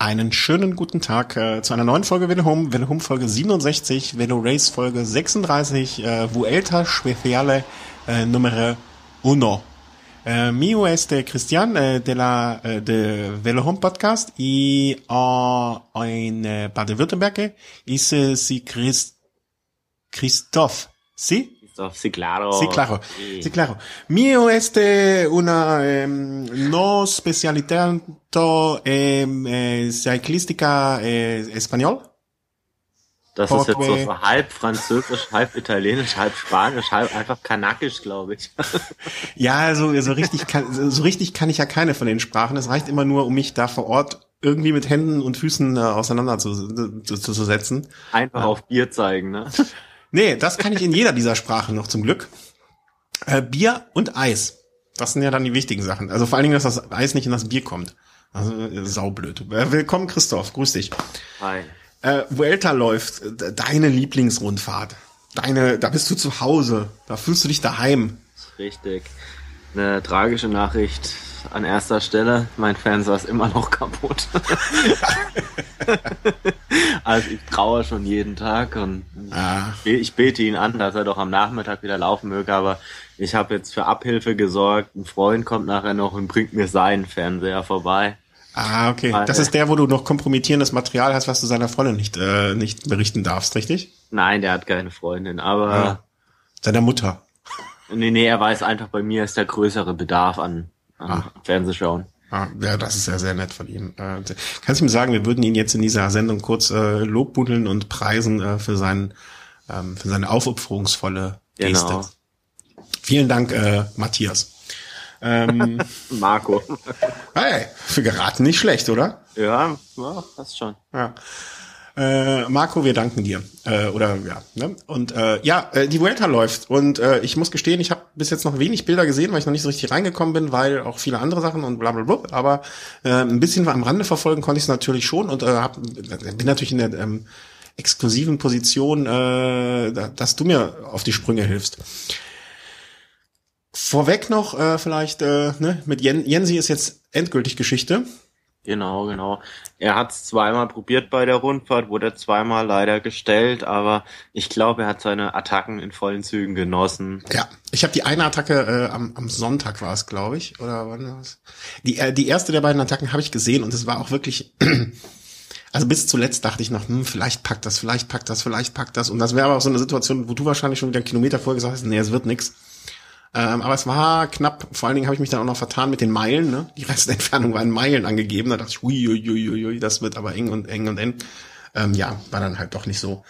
Einen schönen guten Tag äh, zu einer neuen Folge Velo Home, Velo Home Folge 67, Velo Race Folge 36, äh, Vuelta Speciale äh, Numero uno. Eh, mío este Cristian eh, de la eh, de Velo Home Podcast y uh, en Baden-Württemberg ist eh, si Chris, Christoph, ¿sí? Christoph, sí, claro. Sí, claro. Sí. Sí, claro. Mío este una em, no especialidad em, eh, ciclística eh, español. Das ist jetzt so halb französisch, halb italienisch, halb spanisch, halb einfach kanakisch, glaube ich. Ja, so, so richtig kann, so richtig kann ich ja keine von den Sprachen. Es reicht immer nur, um mich da vor Ort irgendwie mit Händen und Füßen äh, auseinanderzusetzen. Zu, zu, zu setzen. Einfach auf Bier zeigen, ne? Nee, das kann ich in jeder dieser Sprachen noch zum Glück. Äh, Bier und Eis. Das sind ja dann die wichtigen Sachen. Also vor allen Dingen, dass das Eis nicht in das Bier kommt. Also äh, saublöd. Äh, willkommen, Christoph. Grüß dich. Hi. Äh, Vuelta läuft. äh, Deine Lieblingsrundfahrt. Deine, da bist du zu Hause. Da fühlst du dich daheim. Richtig. Eine tragische Nachricht an erster Stelle. Mein Fernseher ist immer noch kaputt. also ich trauere schon jeden Tag und Ah. ich bete ihn an, dass er doch am Nachmittag wieder laufen möge, aber ich habe jetzt für Abhilfe gesorgt. Ein Freund kommt nachher noch und bringt mir seinen Fernseher vorbei. Ah, okay. Weil- Das ist der, wo du noch kompromittierendes Material hast, was du seiner Freundin nicht, äh, nicht berichten darfst, richtig? Nein, der hat keine Freundin, aber Ah. Seiner Mutter. nee, nee, er weiß einfach, bei mir ist der größere Bedarf an, Ah. Fernsehschauen. Ah, ja, das ist ja sehr nett von ihm. Äh, kannst du ihm sagen, wir würden ihn jetzt in dieser Sendung kurz äh, lobbuddeln und preisen äh, für, seinen, ähm, für seine aufopferungsvolle Geste. Genau. Vielen Dank, äh, Matthias. Ähm, Marco. hey, für geraten nicht schlecht, oder? ja, ja, passt schon. Ja. Äh, Marco, wir danken dir. Äh, oder ja. Ne? Und äh, ja, äh, die Vuelta läuft. Und äh, ich muss gestehen, ich habe bis jetzt noch wenig Bilder gesehen, weil ich noch nicht so richtig reingekommen bin, weil auch viele andere Sachen und bla bla bla. Aber äh, ein bisschen am Rande verfolgen konnte ich es natürlich schon und äh, hab, bin natürlich in der ähm, exklusiven Position, äh, da- dass du mir auf die Sprünge hilfst. Vorweg noch äh, vielleicht, äh, ne, mit Jen Jensi ist jetzt endgültig Geschichte. Genau, genau. Er hat es zweimal probiert bei der Rundfahrt, wurde zweimal leider gestellt, aber ich glaube, er hat seine Attacken in vollen Zügen genossen. Ja, ich habe die eine Attacke äh, am, am Sonntag war es, glaube ich, oder wann war es? Die, äh, die erste der beiden Attacken habe ich gesehen und es war auch wirklich, also bis zuletzt dachte ich noch, hm, vielleicht packt das, vielleicht packt das, vielleicht packt das und das wäre aber auch so eine Situation, wo du wahrscheinlich schon wieder einen Kilometer vorher gesagt hast, nee, es wird nix. Ähm, aber es war knapp, vor allen Dingen habe ich mich dann auch noch vertan mit den Meilen, ne? Die Restentfernung war in Meilen angegeben, da dachte ich, ui, ui, ui, ui, ui, das wird aber eng und eng und eng. Ähm, ja, war dann halt doch nicht so.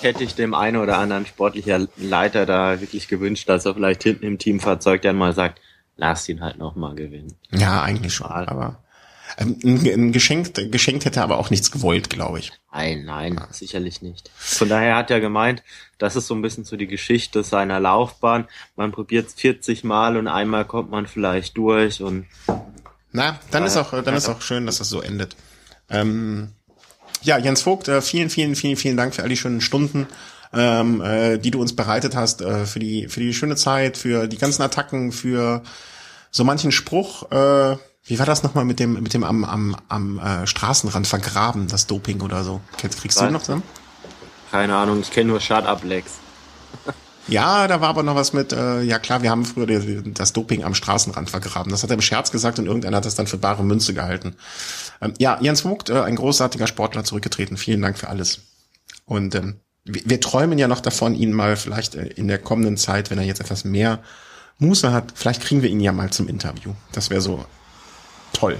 Hätte ich dem einen oder anderen sportlicher Leiter da wirklich gewünscht, dass er vielleicht hinten im Teamfahrzeug dann mal sagt, lass ihn halt noch mal gewinnen. Ja, eigentlich schon, aber ein, ein geschenkt, geschenkt hätte er aber auch nichts gewollt, glaube ich. Nein, nein, sicherlich nicht. Von daher hat er gemeint, das ist so ein bisschen so die Geschichte seiner Laufbahn. Man probiert es 40 Mal und einmal kommt man vielleicht durch und Na, dann ist auch, dann ist auch schön, dass das so endet. Ähm, ja, Jens Vogt, äh, vielen, vielen, vielen, vielen Dank für all die schönen Stunden, ähm, äh, die du uns bereitet hast, äh, für die, für die schöne Zeit, für die ganzen Attacken, für so manchen Spruch. Äh, wie war das nochmal mit dem, mit dem am, am, am äh, Straßenrand vergraben, das Doping oder so? Kriegst, kriegst du Weiß noch zusammen? keine Ahnung, ich kenne nur Shut Up. Ja, da war aber noch was mit, äh, ja klar, wir haben früher das Doping am Straßenrand vergraben. Das hat er im Scherz gesagt und irgendeiner hat das dann für bare Münze gehalten. Ähm, ja, Jens Vogt, äh, ein großartiger Sportler, zurückgetreten. Vielen Dank für alles. Und ähm, wir, wir träumen ja noch davon, ihn mal vielleicht äh, in der kommenden Zeit, wenn er jetzt etwas mehr Muße hat, vielleicht kriegen wir ihn ja mal zum Interview. Das wäre so toll.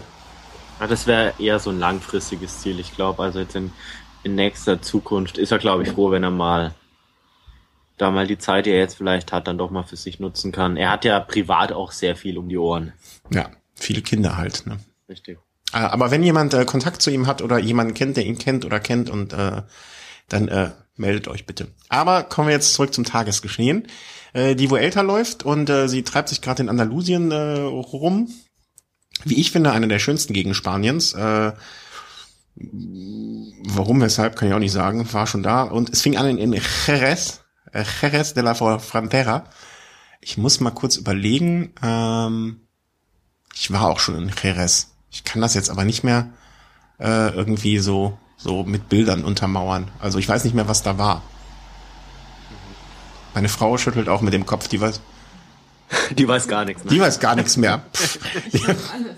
Ja, das wäre eher so ein langfristiges Ziel. Ich glaube, also jetzt in, in nächster Zukunft ist er, glaube ich, froh, wenn er mal da mal die Zeit, die er jetzt vielleicht hat, dann doch mal für sich nutzen kann. Er hat ja privat auch sehr viel um die Ohren. Ja, viele Kinder halt. Ne? Richtig. Äh, Aber wenn jemand äh, Kontakt zu ihm hat oder jemanden kennt, der ihn kennt oder kennt und äh, dann äh, meldet euch bitte. Aber kommen wir jetzt zurück zum Tagesgeschehen. Äh, die Vuelta läuft und äh, sie treibt sich gerade in Andalusien äh, rum. Wie ich finde, eine der schönsten Gegenden Spaniens. Äh, warum, weshalb, kann ich auch nicht sagen. War schon da. Und es fing an in, in Jerez, äh, Jerez de la Frontera. Ich muss mal kurz überlegen. Ähm, ich war auch schon in Jerez. Ich kann das jetzt aber nicht mehr äh, irgendwie so, so mit Bildern untermauern. Also ich weiß nicht mehr, was da war. Meine Frau schüttelt auch mit dem Kopf, die weiß. Die weiß gar nichts mehr. Die weiß gar nichts mehr. Ich weiß alles.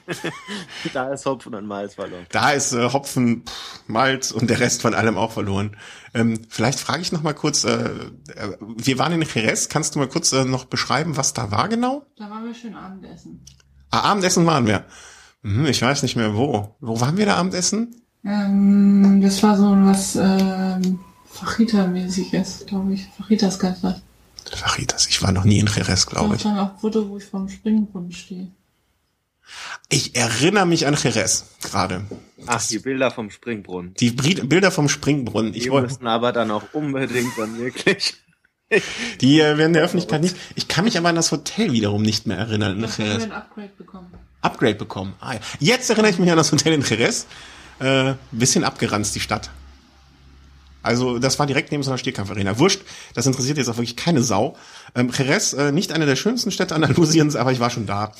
da ist Hopfen und Malz verloren. Da ist äh, Hopfen, pff, Malz und der Rest von allem auch verloren. Ähm, vielleicht frage ich noch mal kurz, äh, äh, wir waren in Jerez, kannst du mal kurz äh, noch beschreiben, was da war genau? Da waren wir schön Abendessen. Ah, Abendessen waren wir. Hm, ich weiß nicht mehr wo. Wo waren wir da Abendessen? Ähm, das war so was ähm, Fajita-mäßiges, glaube ich. Fajitas gab das. Fajitas, ich war noch nie in Jerez, glaube ich. stand auch Foto, wo ich vorm Springbrunnen stehe. Ich erinnere mich an Jerez gerade. Ach, die Bilder vom Springbrunnen. Die Bri- Bilder vom Springbrunnen. Die Ich wollte, müssen aber dann auch unbedingt dann wirklich. die äh, werden der Öffentlichkeit nicht. Ich kann mich aber an das Hotel wiederum nicht mehr erinnern. Wir Jerez. ein Upgrade bekommen. Upgrade bekommen. Ah, ja. Jetzt erinnere ich mich an das Hotel in Jerez. Äh, bisschen abgeranzt, die Stadt. Also das war direkt neben so einer Stierkampfarena. Wurscht, das interessiert jetzt auch wirklich keine Sau. Ähm, Jerez, äh, nicht eine der schönsten Städte Andalusiens, aber ich war schon da.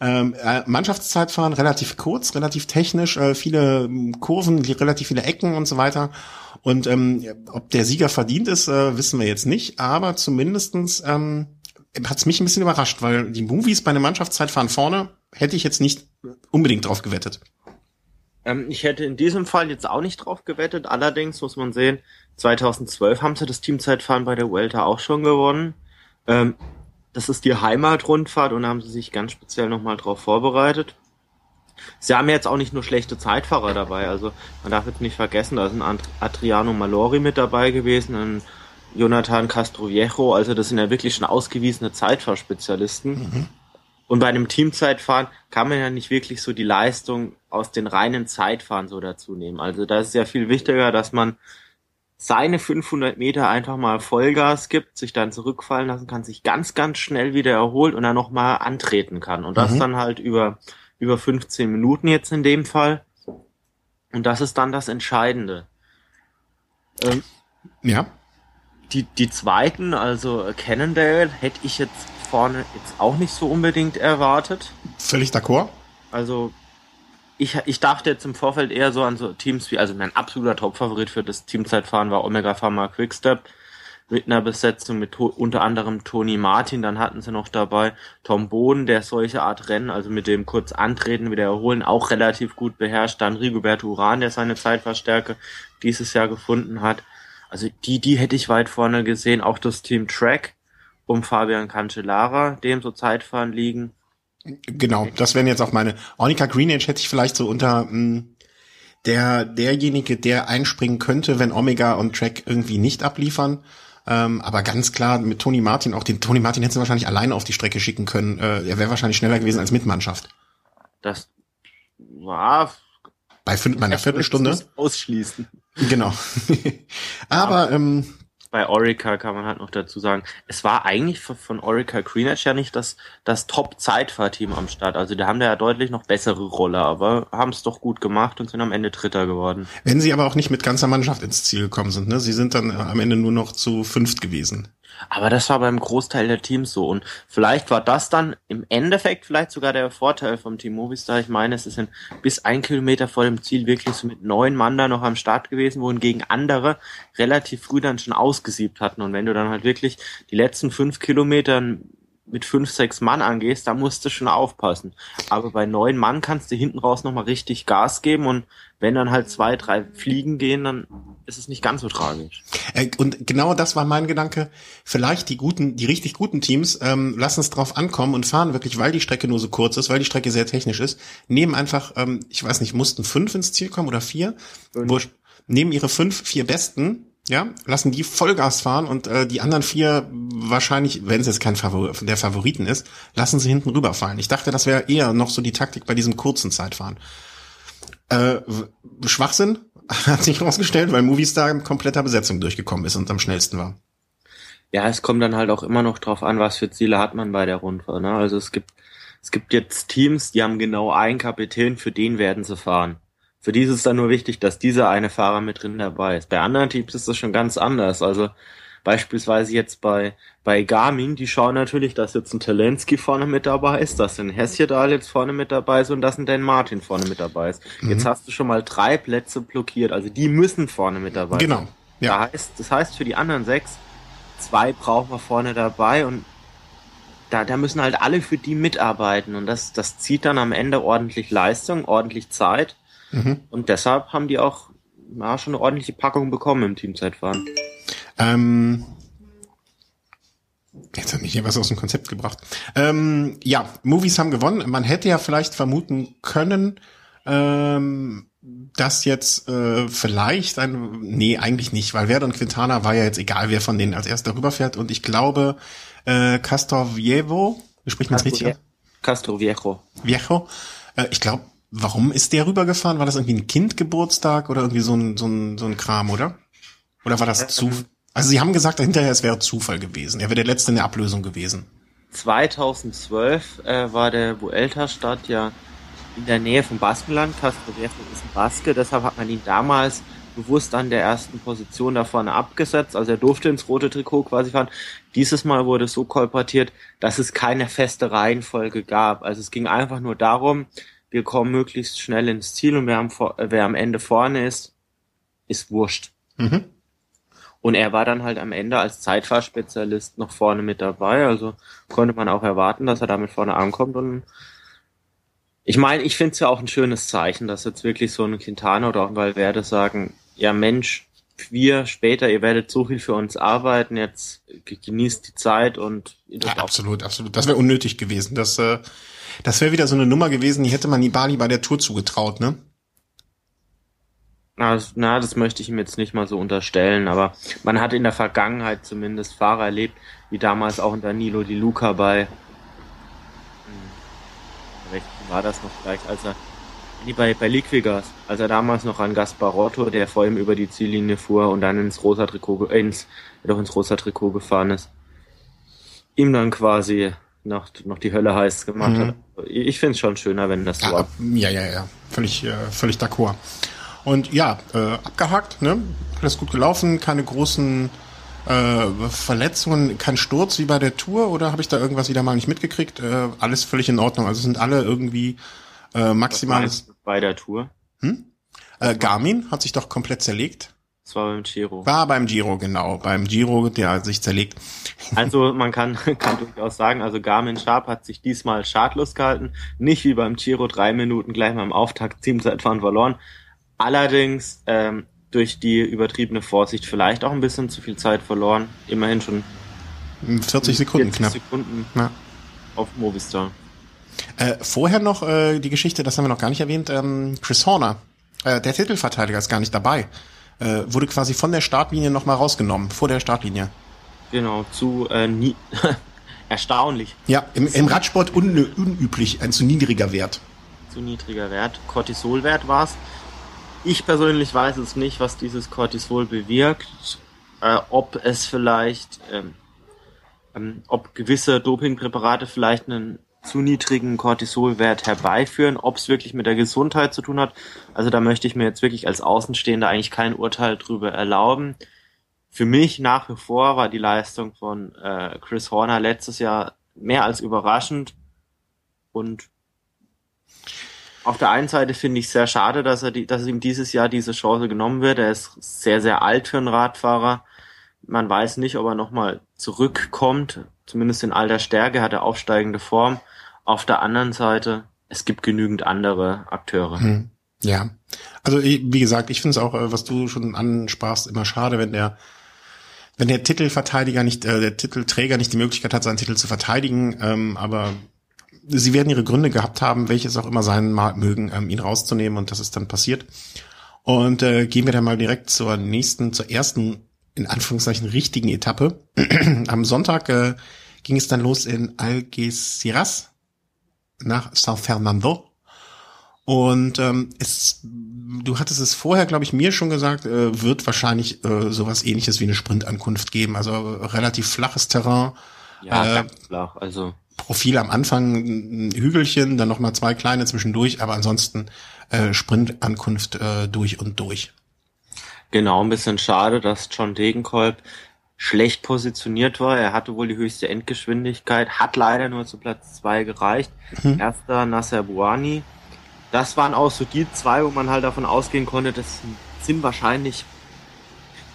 Ähm, äh, Mannschaftszeitfahren relativ kurz, relativ technisch, äh, viele Kurven, relativ viele Ecken und so weiter. Und ähm, ob der Sieger verdient ist, äh, wissen wir jetzt nicht, aber zumindestens ähm, hat es mich ein bisschen überrascht, weil die Movies bei einem Mannschaftszeitfahren vorne hätte ich jetzt nicht unbedingt drauf gewettet. Ähm, ich hätte in diesem Fall jetzt auch nicht drauf gewettet. Allerdings muss man sehen, 2012 haben sie das Teamzeitfahren bei der Vuelta auch schon gewonnen. Ähm, das ist die Heimatrundfahrt und da haben sie sich ganz speziell nochmal drauf vorbereitet. Sie haben jetzt auch nicht nur schlechte Zeitfahrer dabei, also man darf jetzt nicht vergessen, da ist ein Adriano Malori mit dabei gewesen, ein Jonathan Castroviejo, also das sind ja wirklich schon ausgewiesene Zeitfahrspezialisten. Und bei einem Teamzeitfahren kann man ja nicht wirklich so die Leistung aus den reinen Zeitfahren so dazu nehmen. Also da ist es ja viel wichtiger, dass man seine 500 Meter einfach mal Vollgas gibt, sich dann zurückfallen lassen kann, sich ganz, ganz schnell wieder erholt und dann nochmal antreten kann. Und das Mhm. dann halt über, über 15 Minuten jetzt in dem Fall. Und das ist dann das Entscheidende. Ähm, Ja. die, die zweiten, also Cannondale, hätte ich jetzt vorne jetzt auch nicht so unbedingt erwartet. Völlig d'accord. Also ich, ich dachte jetzt im Vorfeld eher so an so Teams wie, also mein absoluter Top-Favorit für das Teamzeitfahren war Omega Pharma Quickstep mit einer Besetzung mit unter anderem Tony Martin, dann hatten sie noch dabei Tom Boden, der solche Art Rennen, also mit dem kurz antreten, wieder erholen, auch relativ gut beherrscht, dann Rigoberto Uran, der seine Zeitverstärke dieses Jahr gefunden hat. Also die, die hätte ich weit vorne gesehen, auch das Team Track um Fabian Cancellara, dem so Zeitfahren liegen. Genau, das wären jetzt auch meine. Ornica Greenage hätte ich vielleicht so unter mh, der derjenige, der einspringen könnte, wenn Omega und Track irgendwie nicht abliefern. Ähm, aber ganz klar mit Tony Martin, auch den Tony Martin hätten sie wahrscheinlich alleine auf die Strecke schicken können. Äh, er wäre wahrscheinlich schneller gewesen als mit Mannschaft. Das war Bei fünf, meiner Viertelstunde. ausschließen. Genau. aber ähm, Bei Orica kann man halt noch dazu sagen, es war eigentlich von- von Orica Greenwich ja nicht das, das Top-Zeitfahrteam am Start. Also die haben da ja deutlich noch bessere Rolle, aber haben es doch gut gemacht und sind am Ende Dritter geworden. wenn sie aber auch nicht mit ganzer Mannschaft ins Ziel gekommen sind, ne? Sie sind dann äh, am Ende nur noch zu fünft gewesen. Aber das war beim Großteil der Teams so. Und vielleicht war das dann im Endeffekt vielleicht sogar der Vorteil vom Team Movistar. Ich meine, es ist in, bis ein Kilometer vor dem Ziel wirklich so mit neun Mann da noch am Start gewesen, wohingegen andere relativ früh dann schon ausgesiebt hatten. Und wenn du dann halt wirklich die letzten fünf Kilometer mit fünf, sechs Mann angehst, da musst du schon aufpassen. Aber bei neun Mann kannst du hinten raus nochmal richtig Gas geben und wenn dann halt zwei, drei Fliegen gehen, dann ist es nicht ganz so tragisch. Äh, Und genau das war mein Gedanke. Vielleicht die guten, die richtig guten Teams ähm, lassen es drauf ankommen und fahren wirklich, weil die Strecke nur so kurz ist, weil die Strecke sehr technisch ist, nehmen einfach, ähm, ich weiß nicht, mussten fünf ins Ziel kommen oder vier, Fünf. Wurscht. nehmen ihre fünf, vier Besten, ja, lassen die Vollgas fahren und äh, die anderen vier wahrscheinlich, wenn es jetzt kein Favor der Favoriten ist, lassen sie hinten rüberfallen. Ich dachte, das wäre eher noch so die Taktik bei diesem kurzen Zeitfahren. Äh, Schwachsinn hat sich herausgestellt, weil Movistar in kompletter Besetzung durchgekommen ist und am schnellsten war. Ja, es kommt dann halt auch immer noch drauf an, was für Ziele hat man bei der Rundfahrt. Ne? Also es gibt, es gibt jetzt Teams, die haben genau einen Kapitän, für den werden sie fahren. Für die ist es dann nur wichtig, dass dieser eine Fahrer mit drin dabei ist. Bei anderen Teams ist das schon ganz anders. Also beispielsweise jetzt bei, bei Garmin, die schauen natürlich, dass jetzt ein Talensky vorne mit dabei ist, dass ein Hesjedal jetzt vorne mit dabei ist und dass ein Dan Martin vorne mit dabei ist. Mhm. Jetzt hast du schon mal drei Plätze blockiert, also die müssen vorne mit dabei genau. sein. Genau. Ja. Das heißt, das heißt für die anderen sechs, zwei brauchen wir vorne dabei und da, da müssen halt alle für die mitarbeiten und das, das zieht dann am Ende ordentlich Leistung, ordentlich Zeit mhm. und deshalb haben die auch ja, schon eine ordentliche Packung bekommen im Teamzeitfahren. Ähm, Jetzt hat mich hier was aus dem Konzept gebracht. Ähm, ja, Movies haben gewonnen. Man hätte ja vielleicht vermuten können, ähm, dass jetzt äh, vielleicht ein, nee, eigentlich nicht, weil Werder und Quintana war ja jetzt egal, wer von denen als erster rüberfährt. Und ich glaube, äh, Castor Viejo, spricht man es richtig? Castro Viejo. Viejo. Äh, ich glaube, warum ist der rübergefahren? War das irgendwie ein Kindgeburtstag oder irgendwie so ein, so ein, so ein Kram, oder? Oder war das äh, zu? Also sie haben gesagt, hinterher es wäre Zufall gewesen. Er wäre der letzte in der Ablösung gewesen. 2012 äh, war der Vuelta-Start ja in der Nähe von Baskenland. Castro Viejo ist ein Baske, deshalb hat man ihn damals bewusst an der ersten Position da vorne abgesetzt. Also er durfte ins rote Trikot quasi fahren. Dieses Mal wurde so kolportiert, dass es keine feste Reihenfolge gab. Also es ging einfach nur darum, wir kommen möglichst schnell ins Ziel und wer am, wer am Ende vorne ist, ist wurscht. Mhm. Und er war dann halt am Ende als Zeitfahrspezialist noch vorne mit dabei. Also konnte man auch erwarten, dass er damit vorne ankommt. Und ich meine, ich finde es ja auch ein schönes Zeichen, dass jetzt wirklich so ein Quintana oder auch ein Valverde sagen, ja Mensch, wir später, ihr werdet so viel für uns arbeiten, jetzt genießt die Zeit und ja, absolut, absolut. Das wäre unnötig gewesen. Das, äh, das wäre wieder so eine Nummer gewesen, die hätte man Nibali bei der Tour zugetraut, ne? Na, na, das möchte ich ihm jetzt nicht mal so unterstellen, aber man hat in der Vergangenheit zumindest Fahrer erlebt, wie damals auch in Danilo Di Luca bei, hm, recht war das noch gleich, als er bei, bei Liquigas, als er damals noch an Gasparotto, der vor ihm über die Ziellinie fuhr und dann ins rosa Trikot, ins, doch ins rosa Trikot gefahren ist, ihm dann quasi noch, noch die Hölle heiß gemacht mhm. hat. Ich finde es schon schöner, wenn das so ja, Ja, ja, ja. Völlig, äh, völlig d'accord. Und ja, äh, abgehakt, ne? Alles gut gelaufen, keine großen äh, Verletzungen, kein Sturz wie bei der Tour oder habe ich da irgendwas wieder mal nicht mitgekriegt? Äh, alles völlig in Ordnung. Also sind alle irgendwie äh, maximales bei der Tour? Hm? Äh, Garmin hat sich doch komplett zerlegt. Das war beim Giro. War beim Giro, genau. Beim Giro, der sich zerlegt. Also man kann, kann durchaus sagen, also Garmin Sharp hat sich diesmal schadlos gehalten. Nicht wie beim Giro drei Minuten gleich mal im Auftakt Teamzeitfahren verloren. Allerdings ähm, durch die übertriebene Vorsicht vielleicht auch ein bisschen zu viel Zeit verloren. Immerhin schon 40 Sekunden 40 knapp. Sekunden ja. auf Movistar. Äh, vorher noch äh, die Geschichte, das haben wir noch gar nicht erwähnt, ähm, Chris Horner, äh, der Titelverteidiger ist gar nicht dabei. Äh, wurde quasi von der Startlinie nochmal rausgenommen, vor der Startlinie. Genau, zu äh, nie erstaunlich. Ja, im, im Radsport un unüblich, ein zu niedriger Wert. Zu niedriger Wert, Cortisolwert war es. Ich persönlich weiß es nicht, was dieses Cortisol bewirkt, äh, ob es vielleicht, ähm, ähm, ob gewisse Dopingpräparate vielleicht einen zu niedrigen Cortisolwert herbeiführen, ob es wirklich mit der Gesundheit zu tun hat. Also da möchte ich mir jetzt wirklich als Außenstehender eigentlich kein Urteil drüber erlauben. Für mich nach wie vor war die Leistung von äh, Chris Horner letztes Jahr mehr als überraschend und auf der einen Seite finde ich sehr schade, dass er die, dass ihm dieses Jahr diese Chance genommen wird. Er ist sehr, sehr alt für einen Radfahrer. Man weiß nicht, ob er nochmal zurückkommt. Zumindest in alter Stärke hat er aufsteigende Form. Auf der anderen Seite, es gibt genügend andere Akteure. Hm. Ja, also wie gesagt, ich finde es auch, äh, was du schon ansprachst, immer schade, wenn der wenn der Titelverteidiger nicht, äh, der Titelträger nicht die Möglichkeit hat, seinen Titel zu verteidigen, ähm, aber sie werden ihre Gründe gehabt haben, welches auch immer sein mögen, ähm, ihn rauszunehmen und das ist dann passiert. Und äh, gehen wir dann mal direkt zur nächsten, zur ersten, in Anführungszeichen, richtigen Etappe. Am Sonntag äh, ging es dann los in Algeciras nach San Fernando. Und ähm, es, du hattest es vorher, glaube ich, mir schon gesagt, äh, wird wahrscheinlich äh, sowas ähnliches wie eine Sprintankunft geben. Also äh, relativ flaches Terrain. Ja, äh, flach, also. Profil am Anfang ein Hügelchen, dann nochmal zwei kleine zwischendurch, aber ansonsten äh, Sprintankunft äh, durch und durch. Genau, ein bisschen schade, dass John Degenkolb schlecht positioniert war. Er hatte wohl die höchste Endgeschwindigkeit, hat leider nur zu Platz zwei gereicht. Mhm. Erster Nasser Buani. Das waren auch so die zwei, wo man halt davon ausgehen konnte, das sind wahrscheinlich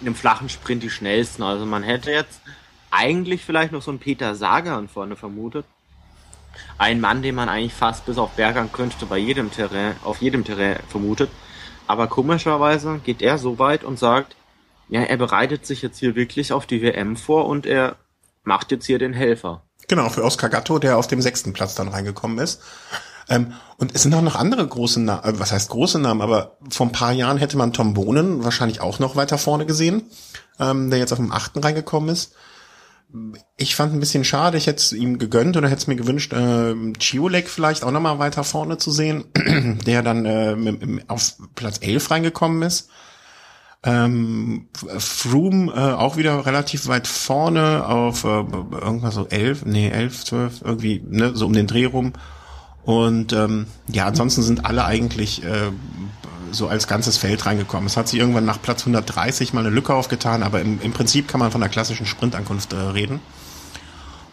in einem flachen Sprint die schnellsten. Also man hätte jetzt eigentlich vielleicht noch so einen Peter Sagan vorne vermutet. Ein Mann, den man eigentlich fast bis auf Bergankünfte bei jedem Terrain, auf jedem Terrain vermutet. Aber komischerweise geht er so weit und sagt, ja, er bereitet sich jetzt hier wirklich auf die WM vor und er macht jetzt hier den Helfer. Genau, für Oscar Gatto, der auf dem sechsten Platz dann reingekommen ist. Ähm, und es sind auch noch andere große Namen, äh, was heißt große Namen, aber vor ein paar Jahren hätte man Tom Bohnen wahrscheinlich auch noch weiter vorne gesehen, ähm, der jetzt auf dem achten reingekommen ist. Ich fand ein bisschen schade, ich hätte es ihm gegönnt oder hätte es mir gewünscht, äh, Chiolek vielleicht auch nochmal weiter vorne zu sehen, der dann äh, auf Platz 11 reingekommen ist. Ähm, Froome äh, auch wieder relativ weit vorne auf äh, irgendwas so 11, nee, 11, 12, irgendwie, ne, so um den Dreh rum. Und ähm, ja, ansonsten sind alle eigentlich äh, so als ganzes Feld reingekommen. Es hat sich irgendwann nach Platz 130 mal eine Lücke aufgetan, aber im, im Prinzip kann man von einer klassischen Sprintankunft äh, reden.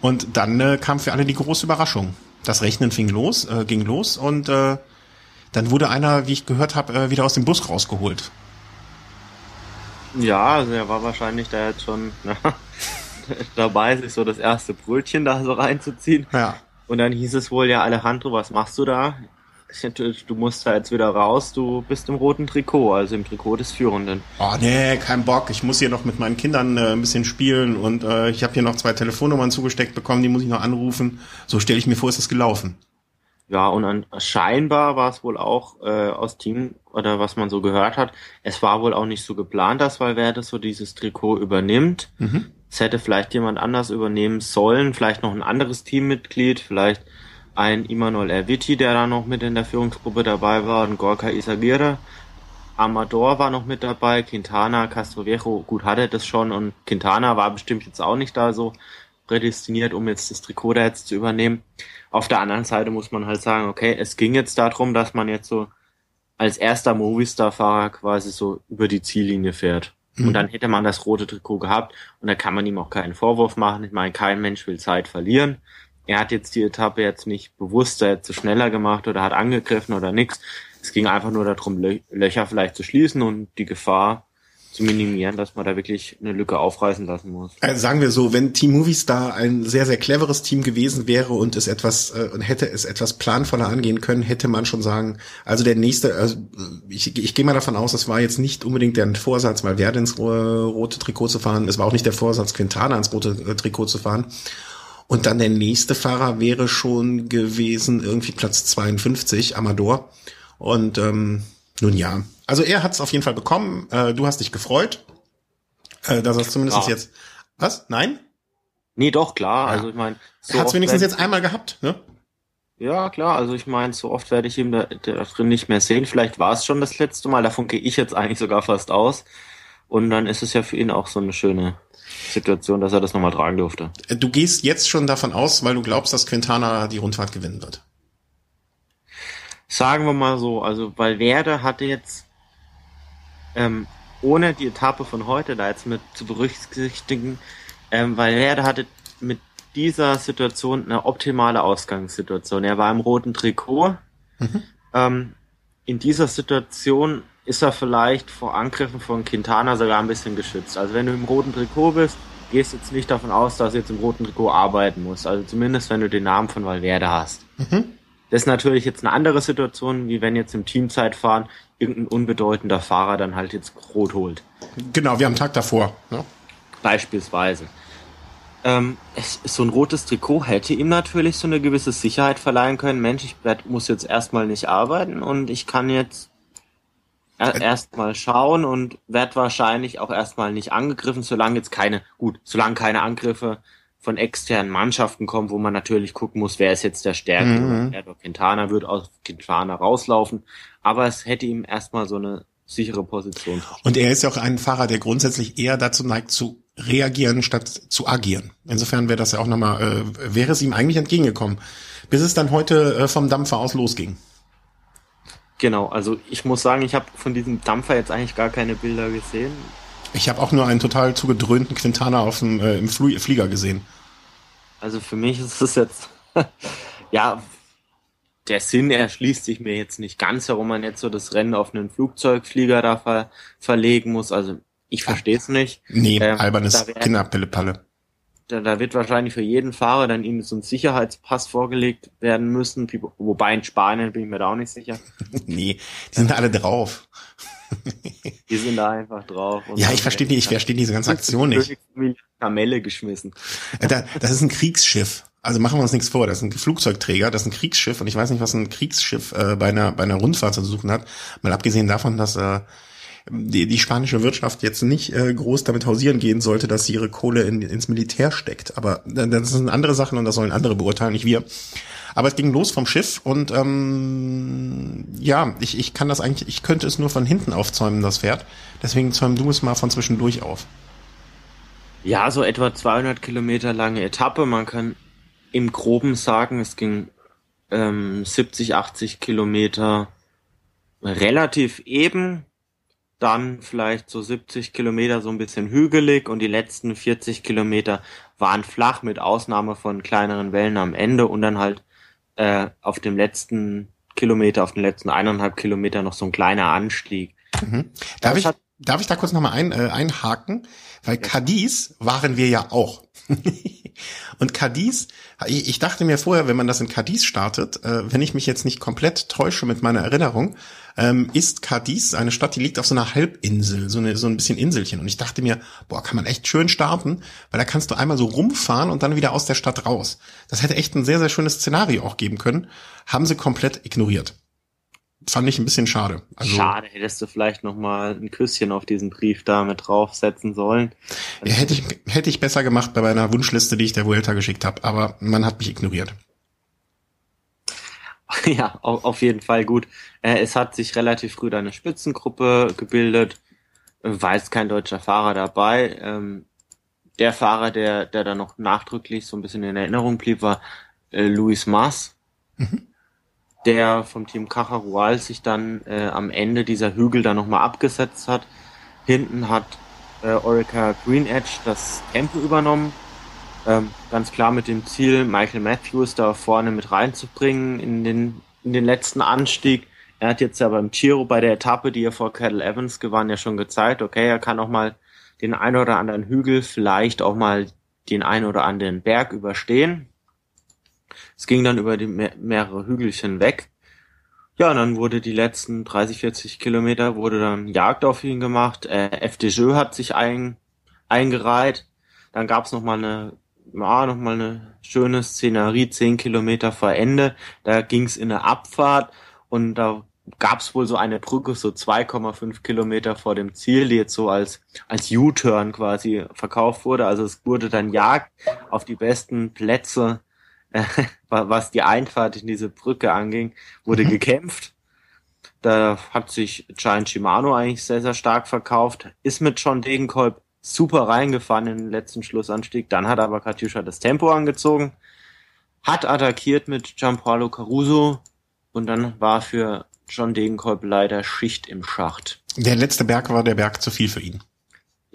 Und dann äh, kam für alle die große Überraschung. Das Rechnen fing los, äh, ging los und äh, dann wurde einer, wie ich gehört habe, äh, wieder aus dem Bus rausgeholt. Ja, also er war wahrscheinlich da jetzt schon na, dabei, sich so das erste Brötchen da so reinzuziehen. Ja. Und dann hieß es wohl, ja, Alejandro, was machst du da? Du musst da jetzt wieder raus, du bist im roten Trikot, also im Trikot des Führenden. Oh nee, kein Bock. Ich muss hier noch mit meinen Kindern äh, ein bisschen spielen und äh, ich habe hier noch zwei Telefonnummern zugesteckt bekommen, die muss ich noch anrufen. So stelle ich mir vor, ist es gelaufen. Ja, und an, scheinbar war es wohl auch äh, aus Team oder was man so gehört hat, es war wohl auch nicht so geplant, dass Valverde so dieses Trikot übernimmt. Mhm. Es hätte vielleicht jemand anders übernehmen sollen, vielleicht noch ein anderes Teammitglied, vielleicht ein Immanuel Erviti, der da noch mit in der Führungsgruppe dabei war, ein Gorka Isaguirre. Amador war noch mit dabei, Quintana, Castroviejo, gut hatte das schon und Quintana war bestimmt jetzt auch nicht da so prädestiniert, um jetzt das Trikot da jetzt zu übernehmen. Auf der anderen Seite muss man halt sagen, okay, es ging jetzt darum, dass man jetzt so als erster Movistar-Fahrer quasi so über die Ziellinie fährt. Mhm. Und dann hätte man das rote Trikot gehabt und da kann man ihm auch keinen Vorwurf machen. Ich meine, kein Mensch will Zeit verlieren. Er hat jetzt die Etappe jetzt nicht bewusster jetzt schneller gemacht oder hat angegriffen oder nichts. Es ging einfach nur darum, Löcher vielleicht zu schließen und die Gefahr zu minimieren, dass man da wirklich eine Lücke aufreißen lassen muss. Also sagen wir so, wenn Team Movies da ein sehr, sehr cleveres Team gewesen wäre und es etwas äh, und hätte es etwas planvoller angehen können, hätte man schon sagen, also der nächste, also ich, ich gehe mal davon aus, es war jetzt nicht unbedingt der Vorsatz, mal Werde ins rote Trikot zu fahren, es war auch nicht der Vorsatz, Quintana ins rote äh, Trikot zu fahren. Und dann der nächste Fahrer wäre schon gewesen, irgendwie Platz 52, Amador. Und ähm, nun ja, also er hat es auf jeden Fall bekommen. Äh, du hast dich gefreut, äh, dass er es zumindest ja. jetzt. Was? Nein? Nee, doch, klar. Ja. Also ich meine. So hat es wenigstens jetzt einmal gehabt, ne? Ja, klar. Also ich meine, so oft werde ich ihn da, da drin nicht mehr sehen. Vielleicht war es schon das letzte Mal. Davon gehe ich jetzt eigentlich sogar fast aus. Und dann ist es ja für ihn auch so eine schöne Situation, dass er das nochmal tragen durfte. Äh, du gehst jetzt schon davon aus, weil du glaubst, dass Quintana die Rundfahrt gewinnen wird. Sagen wir mal so, also Valverde hatte jetzt ähm, ohne die Etappe von heute da jetzt mit zu berücksichtigen, ähm, er hatte mit dieser Situation eine optimale Ausgangssituation. Er war im roten Trikot. Mhm. Ähm, in dieser Situation ist er vielleicht vor Angriffen von Quintana sogar ein bisschen geschützt. Also wenn du im roten Trikot bist, gehst du jetzt nicht davon aus, dass du jetzt im roten Trikot arbeiten musst. Also zumindest wenn du den Namen von Valverde hast. Mhm. Das ist natürlich jetzt eine andere Situation, wie wenn jetzt im Teamzeitfahren irgendein unbedeutender Fahrer dann halt jetzt rot holt. Genau, wie am Tag davor. Ne? Beispielsweise. Ähm, es, so ein rotes Trikot hätte ihm natürlich so eine gewisse Sicherheit verleihen können. Mensch, ich werd, muss jetzt erstmal nicht arbeiten und ich kann jetzt er, erstmal schauen und werde wahrscheinlich auch erstmal nicht angegriffen, solange jetzt keine, gut, solange keine Angriffe von externen Mannschaften kommen, wo man natürlich gucken muss, wer ist jetzt der Stärke. Mhm. Quintana wird aus Quintana rauslaufen, aber es hätte ihm erstmal so eine sichere Position. Und er ist ja auch ein Fahrer, der grundsätzlich eher dazu neigt zu reagieren statt zu agieren. Insofern wäre das ja auch nochmal, äh, wäre es ihm eigentlich entgegengekommen, bis es dann heute äh, vom Dampfer aus losging. Genau, also ich muss sagen, ich habe von diesem Dampfer jetzt eigentlich gar keine Bilder gesehen. Ich habe auch nur einen total zugedröhnten Quintana auf dem, äh, im Fl Flieger gesehen. Also für mich ist es jetzt, ja, der Sinn erschließt sich mir jetzt nicht ganz, warum man jetzt so das Rennen auf einen Flugzeugflieger da ver verlegen muss. Also ich verstehe es nicht. Nee, ähm, albernes Kinderpille-Palle. Da, da wird wahrscheinlich für jeden Fahrer dann ihm so ein Sicherheitspass vorgelegt werden müssen. Wobei in Spanien bin ich mir da auch nicht sicher. nee, die sind alle drauf. Die sind da einfach drauf. ja, ich verstehe nicht, ich verstehe diese ganze Aktion nicht. Kamelle geschmissen. das ist ein Kriegsschiff. Also machen wir uns nichts vor, das ist ein Flugzeugträger, das ist ein Kriegsschiff und ich weiß nicht, was ein Kriegsschiff äh, bei einer bei einer Rundfahrt zu suchen hat. Mal abgesehen davon, dass äh, die, die spanische Wirtschaft jetzt nicht äh, groß damit hausieren gehen sollte, dass sie ihre Kohle in, ins Militär steckt. Aber das sind andere Sachen und das sollen andere beurteilen, nicht wir. Aber es ging los vom Schiff und ähm, ja, ich, ich kann das eigentlich, ich könnte es nur von hinten aufzäumen, das Pferd. Deswegen zäum du es mal von zwischendurch auf. Ja, so etwa 200 Kilometer lange Etappe. Man kann im Groben sagen, es ging ähm, 70, 80 Kilometer relativ eben, dann vielleicht so 70 Kilometer so ein bisschen hügelig und die letzten 40 Kilometer waren flach mit Ausnahme von kleineren Wellen am Ende und dann halt äh, auf dem letzten Kilometer, auf den letzten eineinhalb Kilometer noch so ein kleiner Anstieg. Mhm. Darf, ich, darf ich da kurz nochmal ein, äh, einhaken? Weil Cadiz waren wir ja auch. und Cadiz, ich dachte mir vorher, wenn man das in Cadiz startet, äh, wenn ich mich jetzt nicht komplett täusche mit meiner Erinnerung, ähm, ist Cadiz eine Stadt, die liegt auf so einer Halbinsel, so, eine, so ein bisschen Inselchen. Und ich dachte mir, boah, kann man echt schön starten, weil da kannst du einmal so rumfahren und dann wieder aus der Stadt raus. Das hätte echt ein sehr, sehr schönes Szenario auch geben können. Haben sie komplett ignoriert fand ich ein bisschen schade. Also, schade, hättest du vielleicht noch mal ein Küsschen auf diesen Brief da mit draufsetzen sollen. Ja, hätte ich, hätte ich besser gemacht bei meiner Wunschliste, die ich der Vuelta geschickt habe, aber man hat mich ignoriert. Ja, auf jeden Fall gut. Äh, es hat sich relativ früh eine Spitzengruppe gebildet, war jetzt kein deutscher Fahrer dabei. Ähm, der Fahrer, der, der da noch nachdrücklich so ein bisschen in Erinnerung blieb, war äh, Luis Mas. Mhm der vom Team Cajarual sich dann äh, am Ende dieser Hügel dann nochmal abgesetzt hat. Hinten hat äh, Orica Green Edge das Tempo übernommen. Ähm, ganz klar mit dem Ziel, Michael Matthews da vorne mit reinzubringen in den, in den letzten Anstieg. Er hat jetzt ja beim Giro bei der Etappe, die er vor Cattle Evans gewann, ja schon gezeigt, okay, er kann auch mal den einen oder anderen Hügel, vielleicht auch mal den einen oder anderen Berg überstehen. Es ging dann über die me mehrere Hügelchen weg. Ja, und dann wurde die letzten 30, 40 Kilometer wurde dann Jagd auf ihn gemacht. Äh, FDJ hat sich ein, eingereiht. Dann gab's noch mal eine, ja, noch mal eine schöne Szenerie, 10 Kilometer vor Ende. Da ging's in eine Abfahrt und da gab's wohl so eine Brücke, so 2,5 Kilometer vor dem Ziel, die jetzt so als, als U-Turn quasi verkauft wurde. Also es wurde dann Jagd auf die besten Plätze was die Einfahrt in diese Brücke anging, wurde mhm. gekämpft. Da hat sich Giant Shimano eigentlich sehr, sehr stark verkauft, ist mit John Degenkolb super reingefahren in den letzten Schlussanstieg. Dann hat aber Katjuscha das Tempo angezogen, hat attackiert mit Gianpaolo Caruso und dann war für John Degenkolb leider Schicht im Schacht. Der letzte Berg war der Berg zu viel für ihn.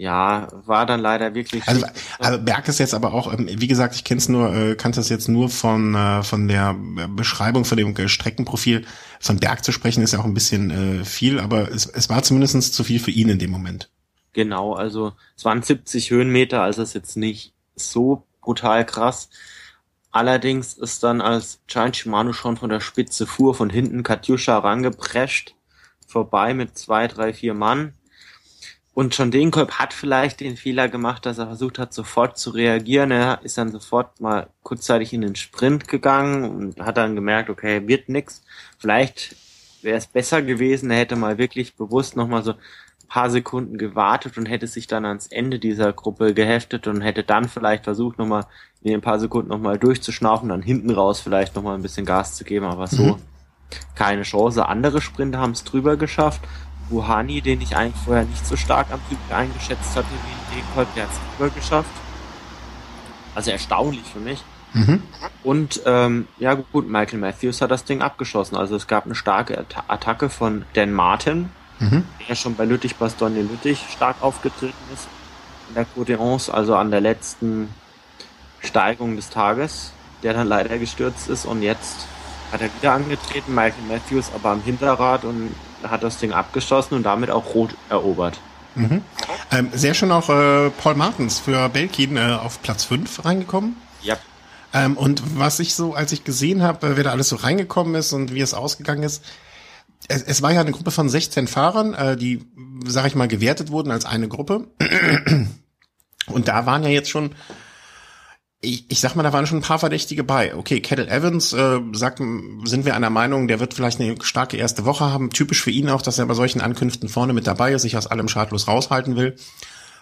Ja, war dann leider wirklich. Also, also Berg ist jetzt aber auch, ähm, wie gesagt, ich kenn's nur, äh, kannte es jetzt nur von äh, von der Beschreibung von dem Streckenprofil. Von Berg zu sprechen ist ja auch ein bisschen äh, viel, aber es, es war zumindestens zu viel für ihn in dem Moment. Genau, also es waren 70 Höhenmeter, also ist jetzt nicht so brutal krass. Allerdings ist dann, als Giant Shimano schon von der Spitze fuhr, von hinten Katjuscha rangeprescht, vorbei mit zwei, drei, vier Mann und John Degenkolb hat vielleicht den Fehler gemacht, dass er versucht hat, sofort zu reagieren. Er ist dann sofort mal kurzzeitig in den Sprint gegangen und hat dann gemerkt, okay, wird nix. Vielleicht wäre es besser gewesen, er hätte mal wirklich bewusst nochmal so ein paar Sekunden gewartet und hätte sich dann ans Ende dieser Gruppe geheftet und hätte dann vielleicht versucht, nochmal in den paar Sekunden nochmal durchzuschnaufen, dann hinten raus vielleicht nochmal ein bisschen Gas zu geben, aber so mhm. keine Chance. Andere Sprinter haben es drüber geschafft Buhani, den ich eigentlich vorher nicht so stark am Typ eingeschätzt hatte wie in Degenkolb, der hat es drüber geschafft. Also erstaunlich für mich. Mhm. Und ähm, ja gut, Michael Matthews hat das Ding abgeschossen. Also es gab eine starke Attacke von Dan Martin. mhm. der schon bei Lüttich Bastogne Lüttich stark aufgetreten ist in der Côte also an der letzten Steigung des Tages, der dann leider gestürzt ist und jetzt hat er wieder angetreten, Michael Matthews aber am Hinterrad und hat das Ding abgeschossen und damit auch rot erobert. Mhm. Ähm, sehr schön auch äh, Paul Martens für Belkin äh, auf Platz 5 reingekommen. Ja. Ähm, und was ich so, als ich gesehen habe, äh, wer da alles so reingekommen ist und wie es ausgegangen ist, es, es war ja eine Gruppe von 16 Fahrern, äh, die, sag ich mal, gewertet wurden als eine Gruppe. Und da waren ja jetzt schon ich, ich sag mal, da waren schon ein paar Verdächtige bei. Okay, Kettle Evans, äh, sagt, sind wir einer Meinung, der wird vielleicht eine starke erste Woche haben. Typisch für ihn auch, dass er bei solchen Ankünften vorne mit dabei ist, sich aus allem schadlos raushalten will.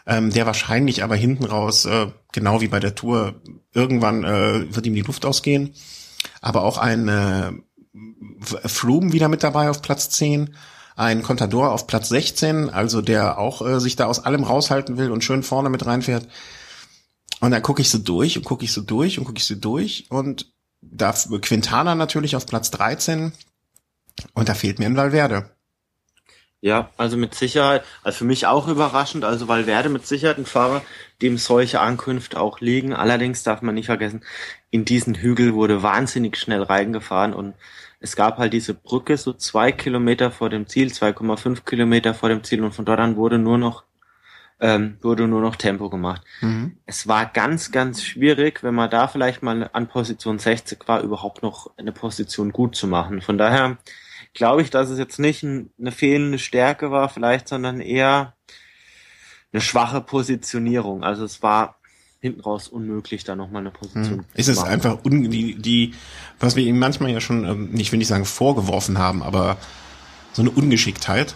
Ähm, der wahrscheinlich aber hinten raus, äh, genau wie bei der Tour, irgendwann äh, wird ihm die Luft ausgehen. Aber auch ein äh, Froome wieder mit dabei auf Platz 10 ein Contador auf Platz 16, also der auch äh, sich da aus allem raushalten will und schön vorne mit reinfährt. Und dann gucke ich so durch und gucke ich so durch und gucke ich so durch. Und da Quintana natürlich auf Platz 13 und da fehlt mir ein Valverde. Ja, also mit Sicherheit, also für mich auch überraschend, also Valverde mit Sicherheit ein Fahrer, dem solche Ankünfte auch liegen. Allerdings darf man nicht vergessen, in diesen Hügel wurde wahnsinnig schnell reingefahren. Und es gab halt diese Brücke so zwei Kilometer vor dem Ziel, 2,5 Kilometer vor dem Ziel. Und von dort an wurde nur noch ähm, wurde nur noch Tempo gemacht. Mhm. Es war ganz, ganz schwierig, wenn man da vielleicht mal an Position 60 war, überhaupt noch eine Position gut zu machen. Von daher glaube ich, dass es jetzt nicht eine fehlende Stärke war, vielleicht, sondern eher eine schwache Positionierung. Also es war hinten raus unmöglich, da nochmal eine Position hm. Ist es machen. einfach un die, die, was wir ihm manchmal ja schon, ähm, nicht will ich sagen vorgeworfen haben, aber so eine Ungeschicktheit.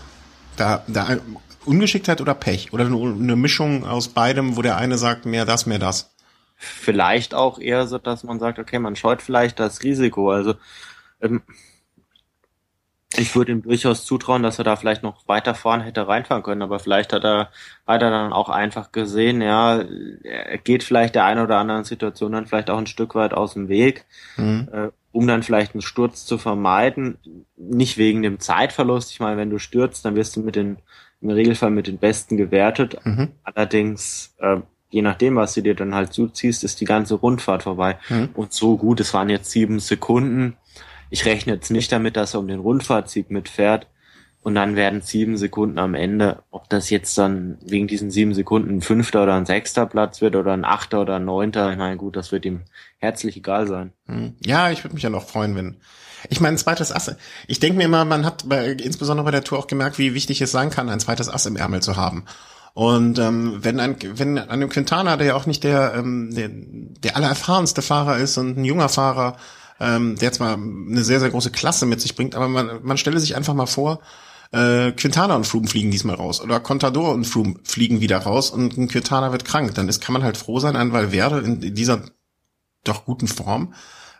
Da, da Ungeschicktheit oder Pech? Oder eine Mischung aus beidem, wo der eine sagt, mehr das, mehr das? Vielleicht auch eher so, dass man sagt, okay, man scheut vielleicht das Risiko. Also ähm, ich würde ihm durchaus zutrauen, dass er da vielleicht noch weiter vorne hätte reinfahren können, aber vielleicht hat er, hat er dann auch einfach gesehen, ja, er geht vielleicht der einen oder anderen Situation dann vielleicht auch ein Stück weit aus dem Weg, mhm. äh, um dann vielleicht einen Sturz zu vermeiden. Nicht wegen dem Zeitverlust. Ich meine, wenn du stürzt, dann wirst du mit den im Regelfall mit den Besten gewertet. Mhm. Allerdings, äh, je nachdem, was du dir dann halt zuziehst, ist die ganze Rundfahrt vorbei. Mhm. Und so gut, es waren jetzt sieben Sekunden. Ich rechne jetzt nicht damit, dass er um den Rundfahrtsieg mitfährt. Und dann werden sieben Sekunden am Ende, ob das jetzt dann wegen diesen sieben Sekunden ein fünfter oder ein sechster Platz wird oder ein achter oder ein neunter, ich meine, gut, das wird ihm herzlich egal sein. Mhm. Ja, ich würde mich ja noch freuen, wenn, ich meine, ein zweites Ass. Ich denke mir immer, man hat bei, insbesondere bei der Tour auch gemerkt, wie wichtig es sein kann, ein zweites Ass im Ärmel zu haben. Und ähm, wenn ein wenn an dem Quintana, der ja auch nicht der, ähm, der der allererfahrenste Fahrer ist und ein junger Fahrer, ähm, der zwar eine sehr sehr große Klasse mit sich bringt, aber man man stelle sich einfach mal vor, äh, Quintana und Froome fliegen diesmal raus oder Contador und Froome fliegen wieder raus und ein Quintana wird krank, dann ist kann man halt froh sein, an Valverde in, in dieser doch guten Form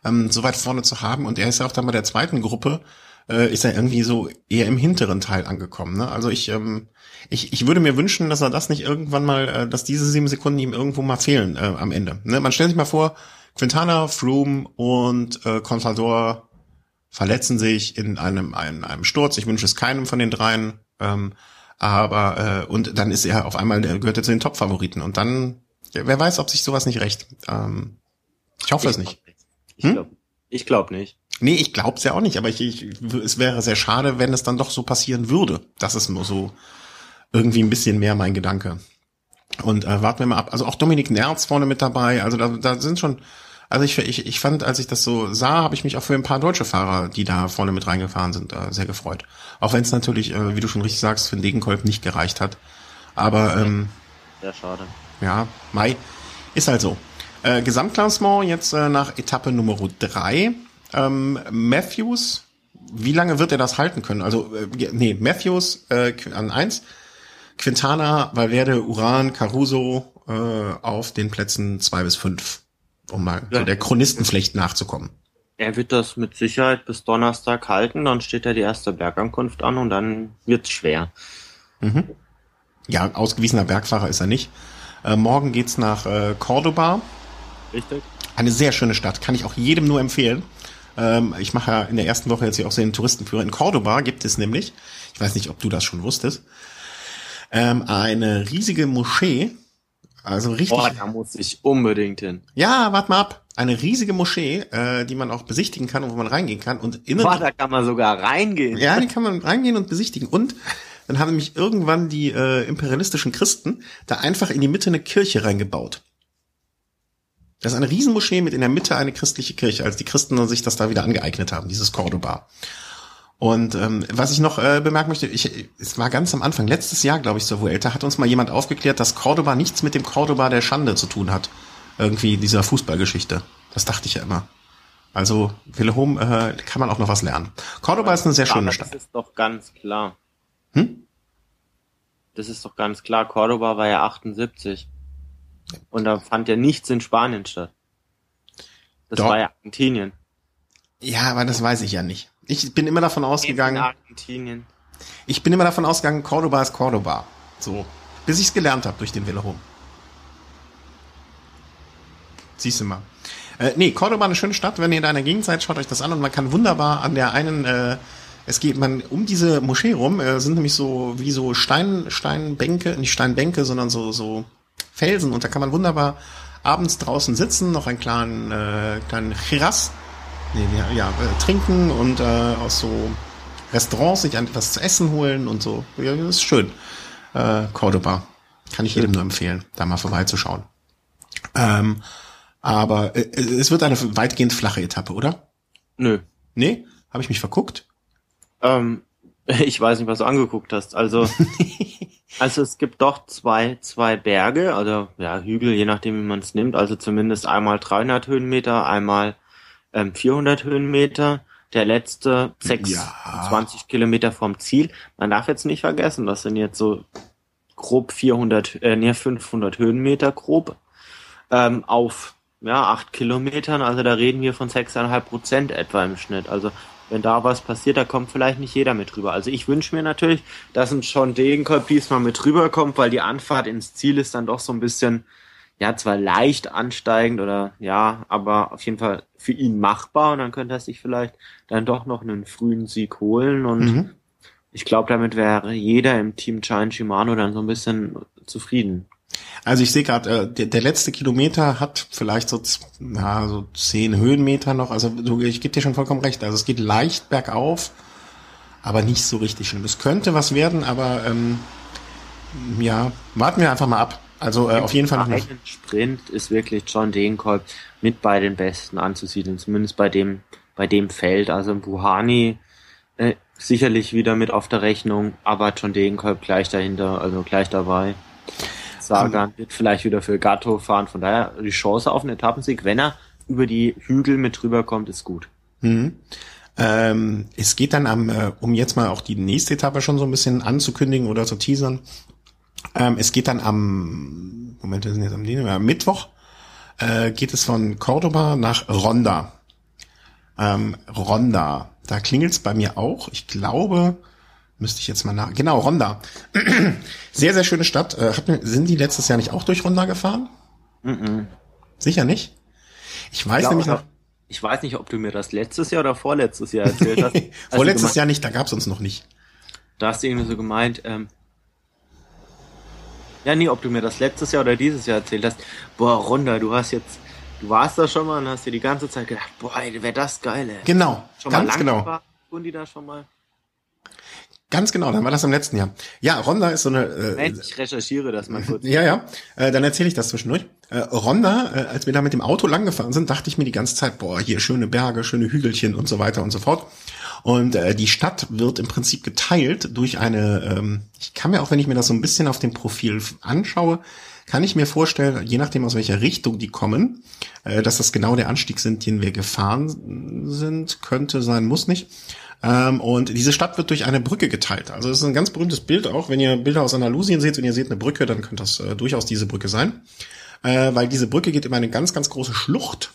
ähm, so weit vorne zu haben. Und er ist ja auch dann bei der zweiten Gruppe, äh, ist er irgendwie so eher im hinteren Teil angekommen. Ne? Also ich, ähm, ich, ich würde mir wünschen, dass er das nicht irgendwann mal, äh, dass diese sieben Sekunden ihm irgendwo mal fehlen äh, am Ende. Ne? Man stellt sich mal vor, Quintana, Froome und äh, Contador verletzen sich in einem, einem, einem Sturz. Ich wünsche es keinem von den dreien. Ähm, aber äh, und dann ist er auf einmal, der gehört er zu den Top-Favoriten. Und dann, wer weiß, ob sich sowas nicht recht. Ähm, ich hoffe es nicht. Ich hm? glaube ich glaub nicht. Nee, ich glaub's ja auch nicht, aber ich, ich, es wäre sehr schade, wenn es dann doch so passieren würde. Das ist nur so irgendwie ein bisschen mehr mein Gedanke. Und äh, warten wir mal ab. Also auch Dominik Nerz vorne mit dabei. Also da, da sind schon, also ich, ich, ich fand, als ich das so sah, habe ich mich auch für ein paar deutsche Fahrer, die da vorne mit reingefahren sind, äh, sehr gefreut. Auch wenn es natürlich, äh, wie du schon richtig sagst, für den Degenkolb nicht gereicht hat. Aber ähm, sehr schade. Ja, Mai ist halt so. Äh, Gesamtklassement jetzt äh, nach Etappe Nummer drei. Ähm, Matthews, wie lange wird er das halten können? Also, äh, nee, Matthews äh, an eins, Quintana, Valverde, Uran, Caruso äh, auf den Plätzen zwei bis fünf, um mal ja. der Chronistenflecht nachzukommen. Er wird das mit Sicherheit bis Donnerstag halten, dann steht er die erste Bergankunft an und dann wird's schwer. Mhm. Ja, ausgewiesener Bergfahrer ist er nicht. Äh, morgen geht's nach äh, Cordoba. Richtig. Eine sehr schöne Stadt, kann ich auch jedem nur empfehlen. Ähm, ich mache ja in der ersten Woche jetzt hier auch so den Touristenführer. In Cordoba gibt es nämlich ich weiß nicht, ob du das schon wusstest, ähm, eine riesige Moschee, also richtig. Boah, da muss ich unbedingt hin. Ja, warte mal ab. Eine riesige Moschee, äh, die man auch besichtigen kann und wo man reingehen kann. Und innen. Boah, da kann man sogar reingehen. Ja, die kann man reingehen und besichtigen. Und dann haben nämlich irgendwann die äh, imperialistischen Christen da einfach in die Mitte eine Kirche reingebaut. Das ist eine Riesenmoschee mit in der Mitte eine christliche Kirche, als die Christen sich das da wieder angeeignet haben, dieses Cordoba. Und ähm, was ich noch äh, bemerken möchte, ich, es war ganz am Anfang, letztes Jahr, glaube ich, zur Vuelta, hat uns mal jemand aufgeklärt, dass Cordoba nichts mit dem Cordoba der Schande zu tun hat. Irgendwie dieser Fußballgeschichte. Das dachte ich ja immer. Also, Willehom äh, kann man auch noch was lernen. Cordoba ist eine sehr schöne Stadt. Das ist doch ganz klar. Hm? Das ist doch ganz klar. Cordoba war ja 78. Und da fand ja nichts in Spanien statt. Das Doch. war ja Argentinien. Ja, aber das weiß ich ja nicht. Ich bin immer davon In ausgegangen, Argentinien. ich bin immer davon ausgegangen, Cordoba ist Cordoba. So. Bis ich es gelernt habe durch den Velehome. Siehst du mal. Äh, nee, Cordoba eine schöne Stadt. Wenn ihr da in der Gegend seid, schaut euch das an und man kann wunderbar an der einen, äh, es geht man um diese Moschee rum, äh, sind nämlich so wie so Stein, Steinbänke, nicht Steinbänke, sondern so so Felsen und da kann man wunderbar abends draußen sitzen, noch einen kleinen äh, kleinen Chiras, nee, ja, äh, trinken und äh, aus so Restaurants sich etwas zu essen holen und so. Ja, das ist schön. Äh, Cordoba. Kann ich jedem nur empfehlen, da mal vorbeizuschauen. Ähm, aber äh, es wird eine weitgehend flache Etappe, oder? Nö. Nee? Habe ich mich verguckt? Ähm, ich weiß nicht, was du angeguckt hast. Also, also es gibt doch zwei, zwei Berge, also ja, Hügel, je nachdem, wie man es nimmt. Also zumindest einmal 300 Höhenmeter, einmal ähm, 400 Höhenmeter. Der letzte 26 Kilometer vom Ziel. Man darf jetzt nicht vergessen, das sind jetzt so grob 400, äh, nee, 500 Höhenmeter grob ähm, auf ja, acht Kilometern. Also da reden wir von 6,5 Prozent etwa im Schnitt. Also wenn da was passiert, da kommt vielleicht nicht jeder mit rüber. Also ich wünsche mir natürlich, dass ein John Degenkolb diesmal mit rüberkommt, weil die Anfahrt ins Ziel ist dann doch so ein bisschen, ja, zwar leicht ansteigend oder ja, aber auf jeden Fall für ihn machbar und dann könnte er sich vielleicht dann doch noch einen frühen Sieg holen und Mhm. ich glaube, damit wäre jeder im Team Giant Shimano dann so ein bisschen zufrieden. Also ich sehe gerade, äh, der, der letzte Kilometer hat vielleicht so, ja, so zehn Höhenmeter noch. Also du, ich gebe dir schon vollkommen recht. Also es geht leicht bergauf, aber nicht so richtig schlimm. Es könnte was werden, aber ähm, ja, warten wir einfach mal ab. Also äh, auf jeden Fall noch Einen Sprint ist wirklich John Degenkolb mit bei den Besten anzusiedeln, zumindest bei dem, bei dem Feld. Also Buhani äh, sicherlich wieder mit auf der Rechnung, aber John Degenkolb gleich dahinter, also gleich dabei. Sagan wird vielleicht wieder für Gatto fahren, von daher die Chance auf einen Etappensieg, wenn er über die Hügel mit rüberkommt, ist gut. Mhm. Ähm, es geht dann am, äh, um jetzt mal auch die nächste Etappe schon so ein bisschen anzukündigen oder zu teasern. Ähm, es geht dann am, Moment, wir sind jetzt am Dienstag, Mittwoch, äh, geht es von Cordoba nach Ronda. Ähm, Ronda, da klingelt's bei mir auch. Ich glaube, müsste ich jetzt mal nach, genau, Ronda. sehr, sehr schöne Stadt. Äh, sind die letztes Jahr nicht auch durch Ronda gefahren? Mhm. Sicher nicht? Ich weiß Ich, nämlich noch, ich weiß nicht, ob du mir das letztes Jahr oder vorletztes Jahr erzählt hast. Vorletztes gemeint- Jahr nicht, da gab's uns noch nicht. Da hast du irgendwie so gemeint, ähm, ja, nee, ob du mir das letztes Jahr oder dieses Jahr erzählt hast. Boah, Ronda, du hast jetzt, du warst da schon mal und hast dir die ganze Zeit gedacht, boah, wäre das geil, ey. Genau, Schon ganz mal lang genau. Tun die da schon mal? Ganz genau, dann war das im letzten Jahr. Ja, Ronda ist so eine. Äh, ich recherchiere das mal kurz. ja, ja. Äh, dann erzähle ich das zwischendurch. Äh, Ronda, äh, als wir da mit dem Auto lang gefahren sind, dachte ich mir die ganze Zeit, boah, hier schöne Berge, schöne Hügelchen und so weiter und so fort. Und äh, die Stadt wird im Prinzip geteilt durch eine. Ähm, ich kann mir auch, wenn ich mir das so ein bisschen auf dem Profil anschaue, kann ich mir vorstellen, je nachdem aus welcher Richtung die kommen, äh, dass das genau der Anstieg sind, den wir gefahren sind, könnte sein, muss nicht. Ähm, und diese Stadt wird durch eine Brücke geteilt. Also es ist ein ganz berühmtes Bild auch. Wenn ihr Bilder aus Andalusien seht und ihr seht eine Brücke, dann könnte das äh, durchaus diese Brücke sein. Äh, weil diese Brücke geht über eine ganz, ganz große Schlucht.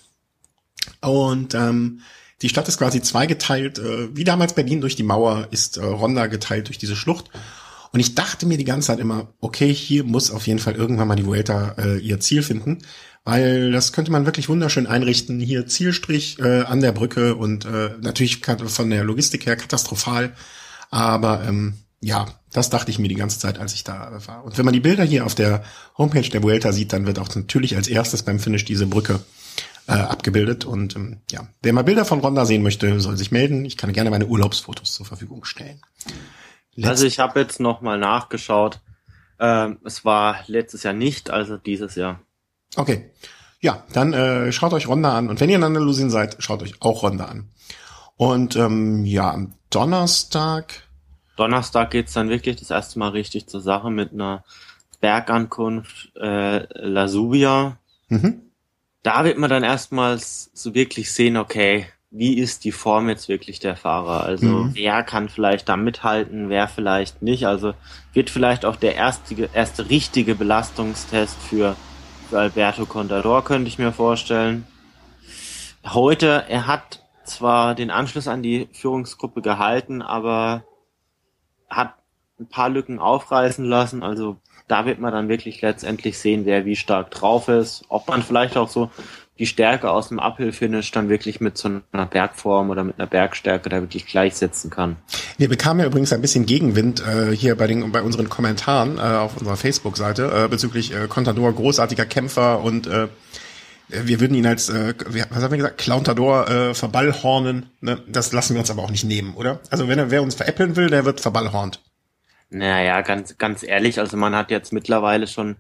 Und ähm, die Stadt ist quasi zweigeteilt. Äh, wie damals Berlin durch die Mauer ist äh, Ronda geteilt durch diese Schlucht. Und ich dachte mir die ganze Zeit immer, okay, hier muss auf jeden Fall irgendwann mal die Vuelta äh, ihr Ziel finden, weil das könnte man wirklich wunderschön einrichten. Hier Zielstrich äh, an der Brücke und äh, natürlich von der Logistik her katastrophal, aber ähm, ja, das dachte ich mir die ganze Zeit, als ich da war. Und wenn man die Bilder hier auf der Homepage der Vuelta sieht, dann wird auch natürlich als erstes beim Finish diese Brücke äh, abgebildet. Und ähm, ja, wer mal Bilder von Ronda sehen möchte, soll sich melden. Ich kann gerne meine Urlaubsfotos zur Verfügung stellen. Letzt also ich habe jetzt noch mal nachgeschaut. Ähm, es war letztes Jahr nicht, also dieses Jahr. Okay. Ja, dann äh, schaut euch Ronda an. Und wenn ihr in Andalusien seid, schaut euch auch Ronda an. Und ähm, ja, am Donnerstag Donnerstag geht's dann wirklich das erste Mal richtig zur Sache mit einer Bergankunft äh, La Subia. Mhm. Da wird man dann erstmals so wirklich sehen, okay, wie ist die Form jetzt wirklich der Fahrer? Also mhm. wer kann vielleicht da mithalten, wer vielleicht nicht? Also wird vielleicht auch der erste, erste richtige Belastungstest für, für Alberto Contador, könnte ich mir vorstellen. Heute, er hat zwar den Anschluss an die Führungsgruppe gehalten, aber hat ein paar Lücken aufreißen lassen. Also da wird man dann wirklich letztendlich sehen, wer wie stark drauf ist. Ob man vielleicht auch so die Stärke aus dem Uphill-Finish dann wirklich mit so einer Bergform oder mit einer Bergstärke da wirklich gleichsetzen kann. Wir bekamen ja übrigens ein bisschen Gegenwind äh, hier bei den bei unseren Kommentaren äh, auf unserer Facebook-Seite äh, bezüglich äh, Contador, großartiger Kämpfer und äh, wir würden ihn als, äh, was haben wir gesagt, Clowntador äh, verballhornen. Ne? Das lassen wir uns aber auch nicht nehmen, oder? Also wenn er wer uns veräppeln will, der wird verballhornt. Naja, ganz, ganz ehrlich, also man hat jetzt mittlerweile schon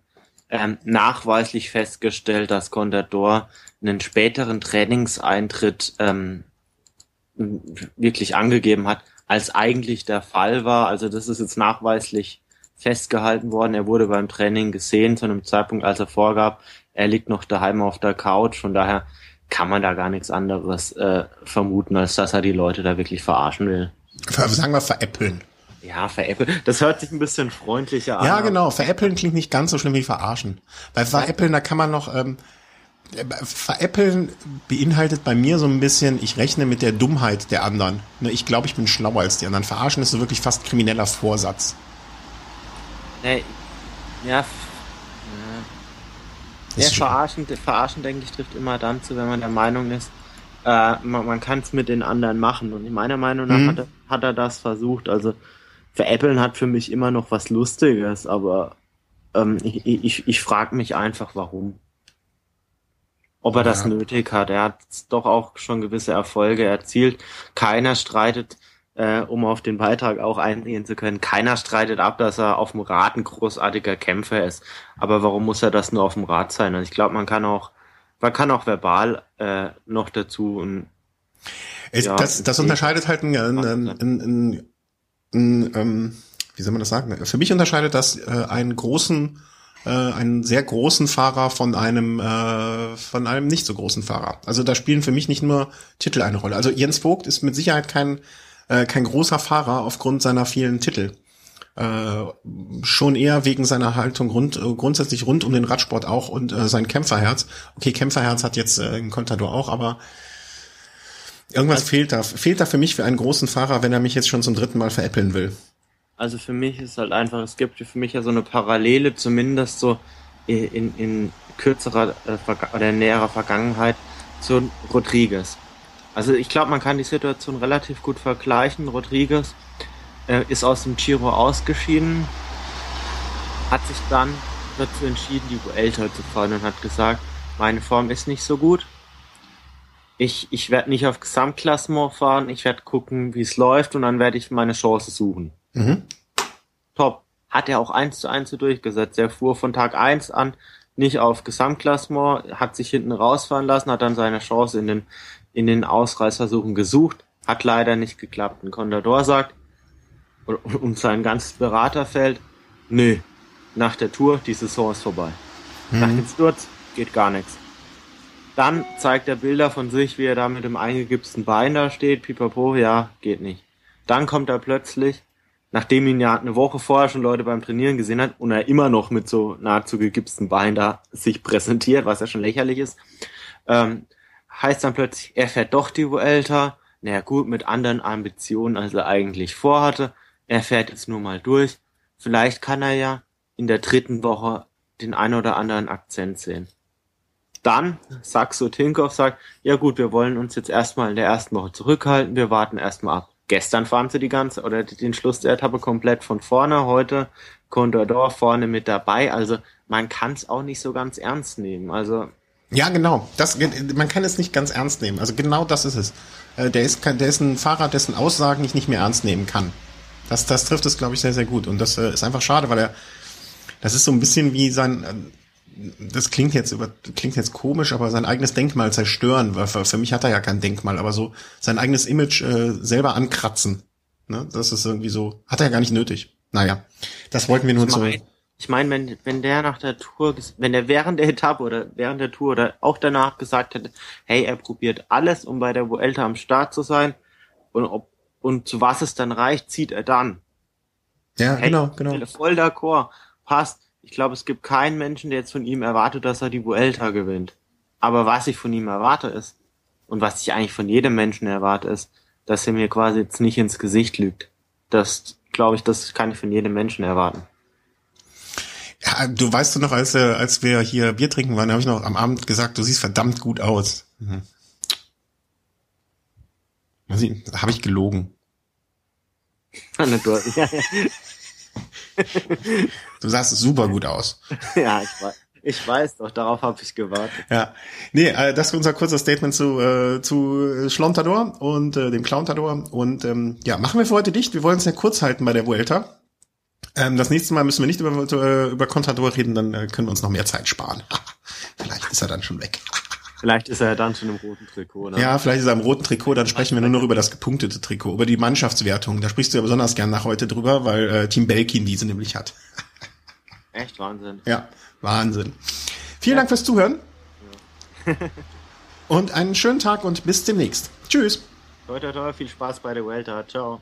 ähm, nachweislich festgestellt, dass Contador einen späteren Trainingseintritt ähm, wirklich angegeben hat, als eigentlich der Fall war. Also das ist jetzt nachweislich festgehalten worden. Er wurde beim Training gesehen zu einem Zeitpunkt, als er vorgab, er liegt noch daheim auf der Couch. Von daher kann man da gar nichts anderes äh, vermuten, als dass er die Leute da wirklich verarschen will. Sagen wir veräppeln. Ja, veräppeln. Das hört sich ein bisschen freundlicher an. Ja, genau. Veräppeln klingt nicht ganz so schlimm wie verarschen. Bei veräppeln, da kann man noch, ähm, veräppeln beinhaltet bei mir so ein bisschen, ich rechne mit der Dummheit der anderen. Ne, ich glaube, ich bin schlauer als die anderen. Verarschen ist so wirklich fast krimineller Vorsatz. Nee, ja, ja, verarschen, verarschen, denke ich, trifft immer dann zu, wenn man der Meinung ist, äh, man, man kann es mit den anderen machen. Und in meiner Meinung nach mhm. hat, er, hat er das versucht. Also veräppeln hat für mich immer noch was Lustiges, aber ähm, ich, ich, ich frage mich einfach, warum. Ob er ja. das nötig hat. Er hat doch auch schon gewisse Erfolge erzielt. Keiner streitet äh, um auf den Beitrag auch eingehen zu können. Keiner streitet ab, dass er auf dem Rad ein großartiger Kämpfer ist. Aber warum muss er das nur auf dem Rad sein? Und ich glaube, man kann auch, man kann auch verbal äh, noch dazu ein, es, ja, das, das unterscheidet halt ein, ein, ein, ein, ein, ein ähm, wie soll man das sagen? Für mich unterscheidet das äh, einen großen, äh, einen sehr großen Fahrer von einem, äh, von einem nicht so großen Fahrer. Also da spielen für mich nicht nur Titel eine Rolle. Also Jens Vogt ist mit Sicherheit kein äh, kein großer Fahrer aufgrund seiner vielen Titel. Äh, schon eher wegen seiner Haltung rund, äh, grundsätzlich rund um den Radsport auch und äh, sein Kämpferherz. Okay, Kämpferherz hat jetzt äh, ein Contador auch, aber irgendwas also, fehlt da. Fehlt da für mich für einen großen Fahrer, wenn er mich jetzt schon zum dritten Mal veräppeln will. Also für mich ist halt einfach, es gibt für mich ja so eine Parallele, zumindest so in, in kürzerer äh, oder näherer Vergangenheit zu Rodriguez. Also ich glaube, man kann die Situation relativ gut vergleichen. Rodriguez äh, ist aus dem Giro ausgeschieden, hat sich dann dazu entschieden, die Vuelta zu fahren und hat gesagt, meine Form ist nicht so gut. Ich, ich werde nicht auf Gesamtklassement fahren, ich werde gucken, wie es läuft und dann werde ich meine Chance suchen. Mhm. Top. Hat er auch eins zu eins so durchgesetzt. Er fuhr von Tag eins an nicht auf Gesamtklassement, hat sich hinten rausfahren lassen, hat dann seine Chance in den in den Ausreißversuchen gesucht, hat leider nicht geklappt. Ein Contador sagt, und sein ganzes Beraterfeld, nö, nach der Tour, die Saison ist vorbei. Mhm. Nach dem Sturz geht gar nichts. Dann zeigt er Bilder von sich, wie er da mit dem eingegipsten Bein da steht, pipapo, ja, geht nicht. Dann kommt er plötzlich, nachdem ihn ja eine Woche vorher schon Leute beim Trainieren gesehen hat und er immer noch mit so nahezu gegipsten Bein da sich präsentiert, was ja schon lächerlich ist, ähm, heißt dann plötzlich, er fährt doch die Vuelta. Naja gut, mit anderen Ambitionen, als er eigentlich vorhatte. Er fährt jetzt nur mal durch. Vielleicht kann er ja in der dritten Woche den ein oder anderen Akzent sehen. Dann Saxo Tinkoff sagt, ja gut, wir wollen uns jetzt erstmal in der ersten Woche zurückhalten, wir warten erstmal ab. Gestern fahren sie die ganze oder den Schluss der Etappe komplett von vorne, heute Contador vorne mit dabei. Also man kann es auch nicht so ganz ernst nehmen. Also ja, genau. Das, man kann es nicht ganz ernst nehmen. Also genau das ist es. Äh, der ist, der ist ein Fahrer, dessen Aussagen ich nicht mehr ernst nehmen kann. Das, das trifft es, glaube ich, sehr, sehr gut. Und das äh, ist einfach schade, weil er, das ist so ein bisschen wie sein, das klingt jetzt über, klingt jetzt komisch, aber sein eigenes Denkmal zerstören, weil für, für mich hat er ja kein Denkmal, aber so sein eigenes Image äh, selber ankratzen. Ne? Das ist irgendwie so, hat er ja gar nicht nötig. Naja, das wollten wir nur ich mein, Ich meine, wenn, wenn der nach der Tour, wenn der während der Etappe oder während der Tour oder auch danach gesagt hätte, hey, er probiert alles, um bei der Vuelta am Start zu sein und ob und zu was es dann reicht, zieht er dann. Ja, hey, genau, genau. Voll d'accord, passt. Ich glaube, es gibt keinen Menschen, der jetzt von ihm erwartet, dass er die Vuelta gewinnt. Aber was ich von ihm erwarte ist, und was ich eigentlich von jedem Menschen erwarte, ist, dass er mir quasi jetzt nicht ins Gesicht lügt. Das, glaube ich, das kann ich von jedem Menschen erwarten. Ja, du weißt du noch, als, äh, als wir hier Bier trinken waren, habe ich noch am Abend gesagt, du siehst verdammt gut aus. Mhm. Habe ich gelogen. du sahst super gut aus. Ja, ich weiß. Ich weiß doch, darauf habe ich gewartet. Ja, nee, äh, das ist unser kurzer Statement zu äh, zu Schlontador und äh, dem Clowntador und ähm, ja, machen wir für heute dicht. Wir wollen es ja kurz halten bei der Vuelta. Ähm, das nächste Mal müssen wir nicht über äh, über Contador reden, dann äh, können wir uns noch mehr Zeit sparen. Vielleicht ist er dann schon weg. Vielleicht ist er dann schon im roten Trikot. Ne? Ja, vielleicht ist er im roten Trikot, dann sprechen wir nur noch über das gepunktete Trikot, über die Mannschaftswertung. Da sprichst du ja besonders gern nach heute drüber, weil äh, Team Belkin diese nämlich hat. Echt Wahnsinn. Ja, Wahnsinn. Vielen ja. Dank fürs Zuhören. Ja. und einen schönen Tag und bis demnächst. Tschüss. Toi, toi, toi, viel Spaß bei der Welter. Ciao.